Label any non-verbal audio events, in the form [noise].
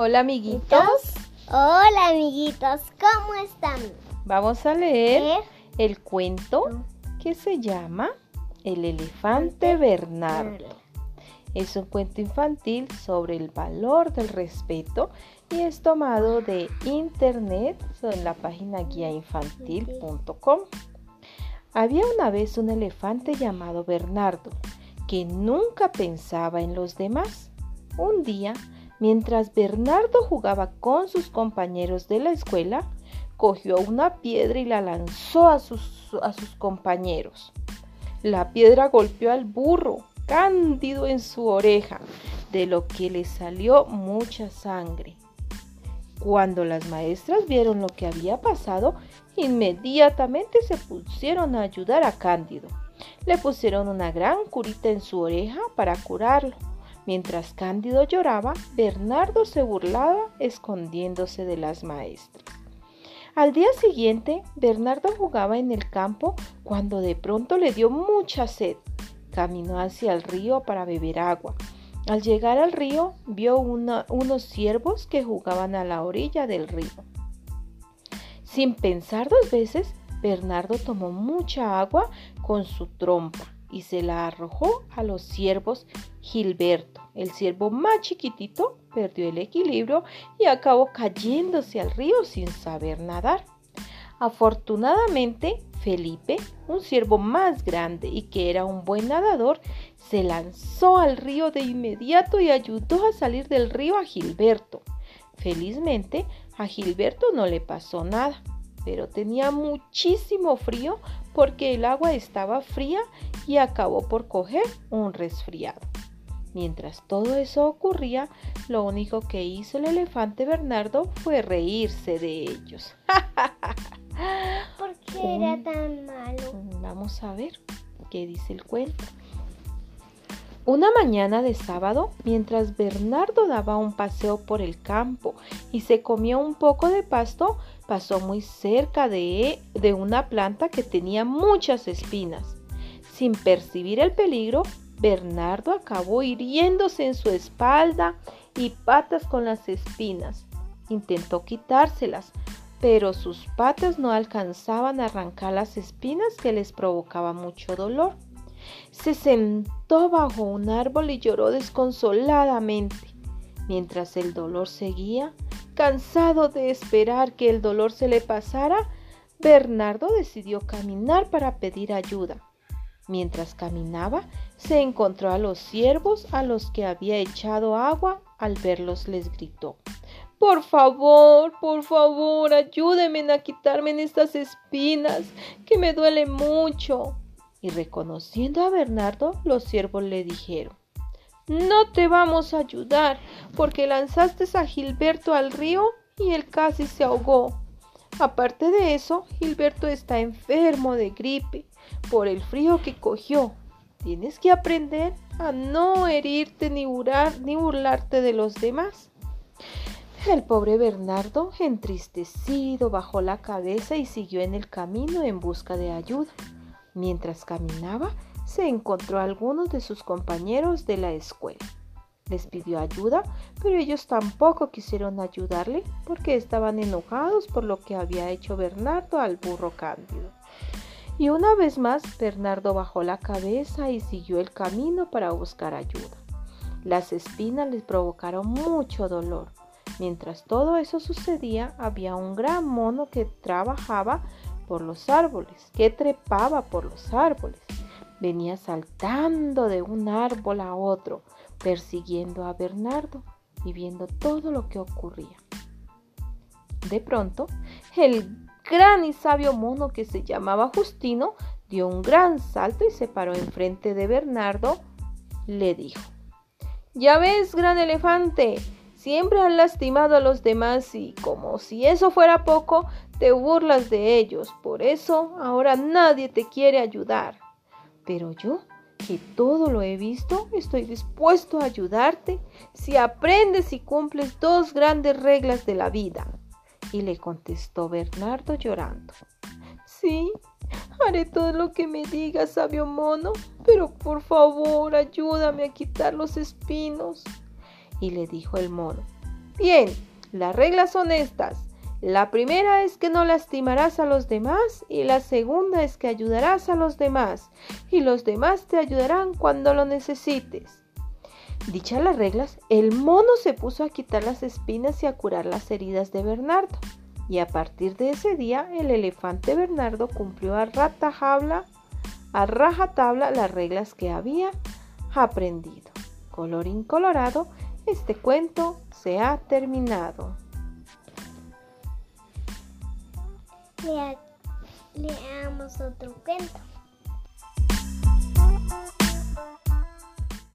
Hola amiguitos. Hola amiguitos, ¿cómo están? Vamos a leer el cuento que se llama El elefante Bernardo. Es un cuento infantil sobre el valor del respeto y es tomado de internet en la página guiainfantil.com. Había una vez un elefante llamado Bernardo que nunca pensaba en los demás. Un día Mientras Bernardo jugaba con sus compañeros de la escuela, cogió una piedra y la lanzó a sus, a sus compañeros. La piedra golpeó al burro, cándido en su oreja, de lo que le salió mucha sangre. Cuando las maestras vieron lo que había pasado, inmediatamente se pusieron a ayudar a Cándido. Le pusieron una gran curita en su oreja para curarlo. Mientras Cándido lloraba, Bernardo se burlaba escondiéndose de las maestras. Al día siguiente, Bernardo jugaba en el campo cuando de pronto le dio mucha sed. Caminó hacia el río para beber agua. Al llegar al río, vio unos ciervos que jugaban a la orilla del río. Sin pensar dos veces, Bernardo tomó mucha agua con su trompa y se la arrojó a los ciervos Gilberto. El ciervo más chiquitito perdió el equilibrio y acabó cayéndose al río sin saber nadar. Afortunadamente, Felipe, un ciervo más grande y que era un buen nadador, se lanzó al río de inmediato y ayudó a salir del río a Gilberto. Felizmente, a Gilberto no le pasó nada, pero tenía muchísimo frío porque el agua estaba fría y acabó por coger un resfriado. Mientras todo eso ocurría, lo único que hizo el elefante Bernardo fue reírse de ellos. [laughs] ¿Por qué era tan malo? Vamos a ver qué dice el cuento. Una mañana de sábado, mientras Bernardo daba un paseo por el campo y se comía un poco de pasto, pasó muy cerca de, de una planta que tenía muchas espinas. Sin percibir el peligro, Bernardo acabó hiriéndose en su espalda y patas con las espinas. Intentó quitárselas, pero sus patas no alcanzaban a arrancar las espinas que les provocaba mucho dolor. Se sentó bajo un árbol y lloró desconsoladamente. Mientras el dolor seguía, cansado de esperar que el dolor se le pasara, Bernardo decidió caminar para pedir ayuda. Mientras caminaba, se encontró a los ciervos a los que había echado agua. Al verlos les gritó, Por favor, por favor, ayúdenme a quitarme estas espinas, que me duele mucho. Y reconociendo a Bernardo, los ciervos le dijeron, No te vamos a ayudar, porque lanzaste a Gilberto al río y él casi se ahogó. Aparte de eso, Gilberto está enfermo de gripe por el frío que cogió. Tienes que aprender a no herirte ni, ni burlarte de los demás. El pobre Bernardo, entristecido, bajó la cabeza y siguió en el camino en busca de ayuda. Mientras caminaba, se encontró a algunos de sus compañeros de la escuela. Les pidió ayuda, pero ellos tampoco quisieron ayudarle porque estaban enojados por lo que había hecho Bernardo al burro cándido. Y una vez más, Bernardo bajó la cabeza y siguió el camino para buscar ayuda. Las espinas les provocaron mucho dolor. Mientras todo eso sucedía, había un gran mono que trabajaba por los árboles, que trepaba por los árboles. Venía saltando de un árbol a otro, persiguiendo a Bernardo y viendo todo lo que ocurría. De pronto, el gran y sabio mono que se llamaba Justino dio un gran salto y se paró enfrente de Bernardo. Le dijo, Ya ves, gran elefante, siempre han lastimado a los demás y como si eso fuera poco, te burlas de ellos. Por eso ahora nadie te quiere ayudar. Pero yo que todo lo he visto, estoy dispuesto a ayudarte si aprendes y cumples dos grandes reglas de la vida. Y le contestó Bernardo llorando. Sí, haré todo lo que me digas, sabio mono, pero por favor ayúdame a quitar los espinos. Y le dijo el mono, Bien, las reglas son estas. La primera es que no lastimarás a los demás y la segunda es que ayudarás a los demás y los demás te ayudarán cuando lo necesites. Dichas las reglas, el mono se puso a quitar las espinas y a curar las heridas de Bernardo. Y a partir de ese día, el elefante Bernardo cumplió a ratajabla, a rajatabla las reglas que había aprendido. Colorín colorado, este cuento se ha terminado. leamos otro cuento.